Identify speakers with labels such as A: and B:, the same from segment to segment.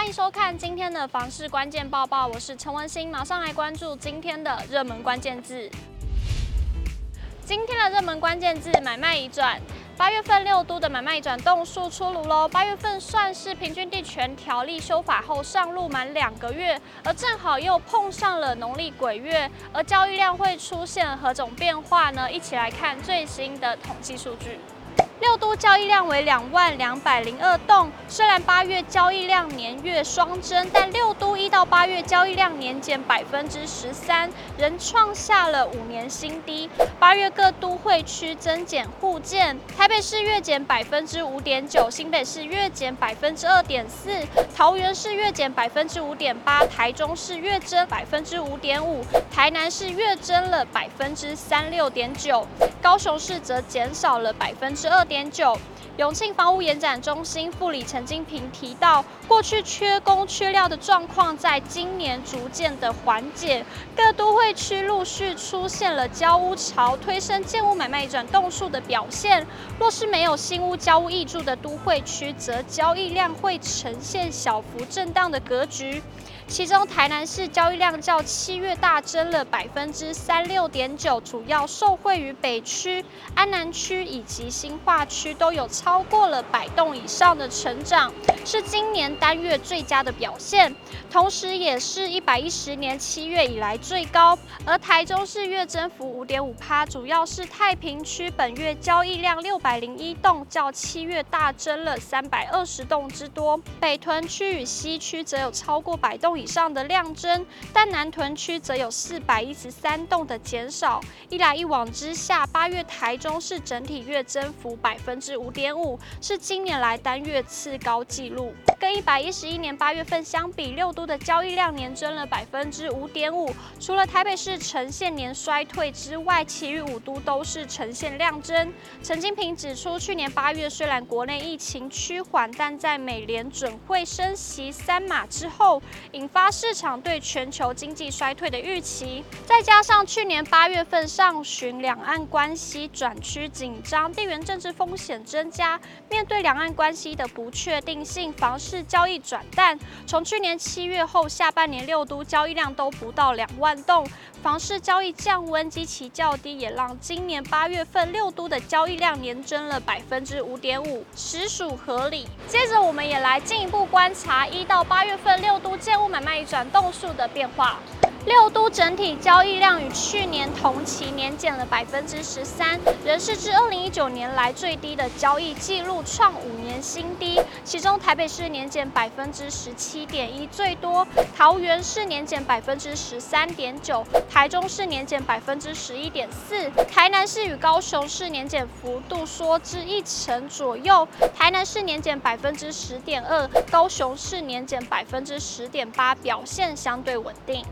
A: 欢迎收看今天的房市关键报报，我是陈文心，马上来关注今天的热门关键字。今天的热门关键字买卖移转，八月份六都的买卖移转栋数出炉喽。八月份算是平均地权条例修法后上路满两个月，而正好又碰上了农历鬼月，而交易量会出现何种变化呢？一起来看最新的统计数据。六都交易量为两万两百零二栋，虽然八月交易量年月双增，但六都一到八月交易量年减百分之十三，仍创下了五年新低。八月各都会区增减互见，台北市月减百分之五点九，新北市月减百分之二点四，桃园市月减百分之五点八，台中市月增百分之五点五，台南市月增了百分之三六点九，高雄市则减少了百分之二点九。永庆房屋延展中心副理陈金平提到，过去缺工缺料的状况，在今年逐渐的缓解，各都会区陆续出现了交屋潮，推升建物买卖转栋数的表现。若是没有新屋交屋挹注的都会区，则交易量会呈现小幅震荡的格局。其中，台南市交易量较七月大增了百分之三六点九，主要受惠于北区、安南区以及新化区都有超过了百栋以上的成长，是今年单月最佳的表现，同时也是一百一十年七月以来最高。而台中市月增幅五点五趴，主要是太平区本月交易量六百零一栋，较七月大增了三百二十栋之多。北屯区与西区则有超过百栋以上的量增，但南屯区则有四百一十三栋的减少。一来一往之下，八月台中市整体月增幅百百分之五点五，是今年来单月次高纪录。跟一百一十一年八月份相比，六都的交易量年增了百分之五点五。除了台北市呈现年衰退之外，其余五都都是呈现量增。陈金平指出，去年八月虽然国内疫情趋缓，但在美联准会升息三码之后，引发市场对全球经济衰退的预期，再加上去年八月份上旬两岸关系转趋紧张，地缘政治风险增加，面对两岸关系的不确定性，房市交易转淡。从去年七月后，下半年六都交易量都不到两万栋，房市交易降温，及其较低，也让今年八月份六都的交易量年增了百分之五点五，实属合理。接着，我们也来进一步观察一到八月份六都建物买卖转栋数的变化。六都整体交易量与去年同期年减了百分之十三，仍是自二零一九年来最低的交易记录，创五年新低。其中台北市年减百分之十七点一最多，桃园市年减百分之十三点九，台中市年减百分之十一点四，台南市与高雄市年减幅度缩至一成左右，台南市年减百分之十点二，高雄市年减百分之十点八，表现相对稳定。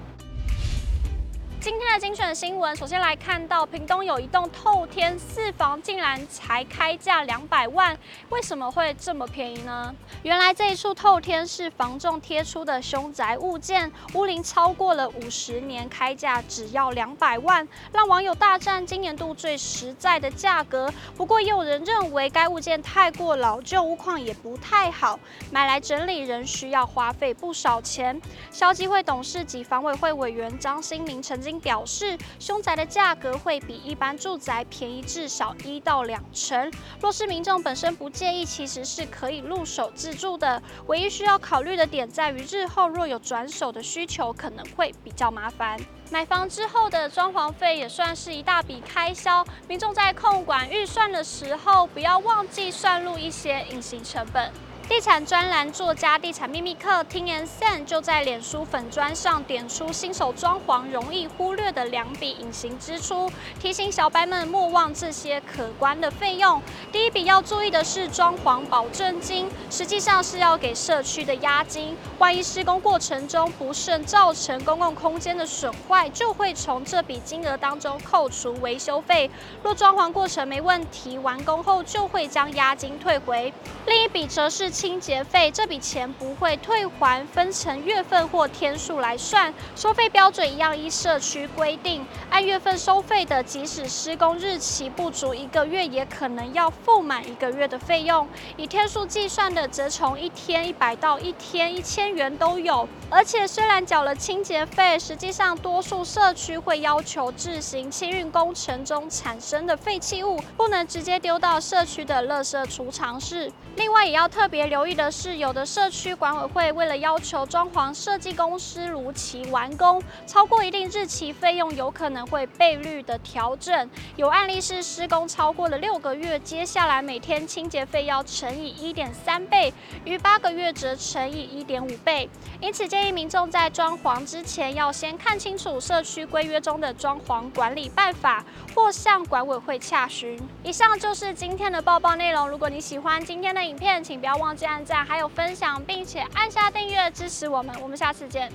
A: 今天的精选新闻，首先来看到屏东有一栋透天四房，竟然才开价两百万，为什么会这么便宜呢？原来这一处透天是房仲贴出的凶宅物件，屋龄超过了五十年，开价只要两百万，让网友大赞今年度最实在的价格。不过也有人认为该物件太过老旧，屋况也不太好，买来整理仍需要花费不少钱。消基会董事及房委会委员张新明曾经。表示，凶宅的价格会比一般住宅便宜至少一到两成。若是民众本身不介意，其实是可以入手自住的。唯一需要考虑的点在于，日后若有转手的需求，可能会比较麻烦。买房之后的装潢费也算是一大笔开销，民众在控管预算的时候，不要忘记算入一些隐形成本。地产专栏作家、地产秘密客 t i n n Sen 就在脸书粉砖上点出新手装潢容易忽略的两笔隐形支出，提醒小白们莫忘这些可观的费用。第一笔要注意的是装潢保证金，实际上是要给社区的押金。万一施工过程中不慎造成公共空间的损坏，就会从这笔金额当中扣除维修费。若装潢过程没问题，完工后就会将押金退回。另一笔则是。清洁费，这笔钱不会退还，分成月份或天数来算，收费标准一样依社区规定，按月份收费的，即使施工日期不足一个月，也可能要付满一个月的费用。以天数计算的，则从一天一百到一天一千元都有。而且虽然缴了清洁费，实际上多数社区会要求自行清运工程中产生的废弃物，不能直接丢到社区的垃圾储藏室。另外也要特别留意的是，有的社区管委会为了要求装潢设计公司如期完工，超过一定日期，费用有可能会倍率的调整。有案例是施工超过了六个月，接下来每天清洁费要乘以一点三倍，逾八个月则乘以一点五倍。因此建议民众在装潢之前要先看清楚社区规约中的装潢管理办法，或向管委会洽询。以上就是今天的报报内容。如果你喜欢今天的影片，请不要忘记按赞，还有分享，并且按下订阅支持我们。我们下次见。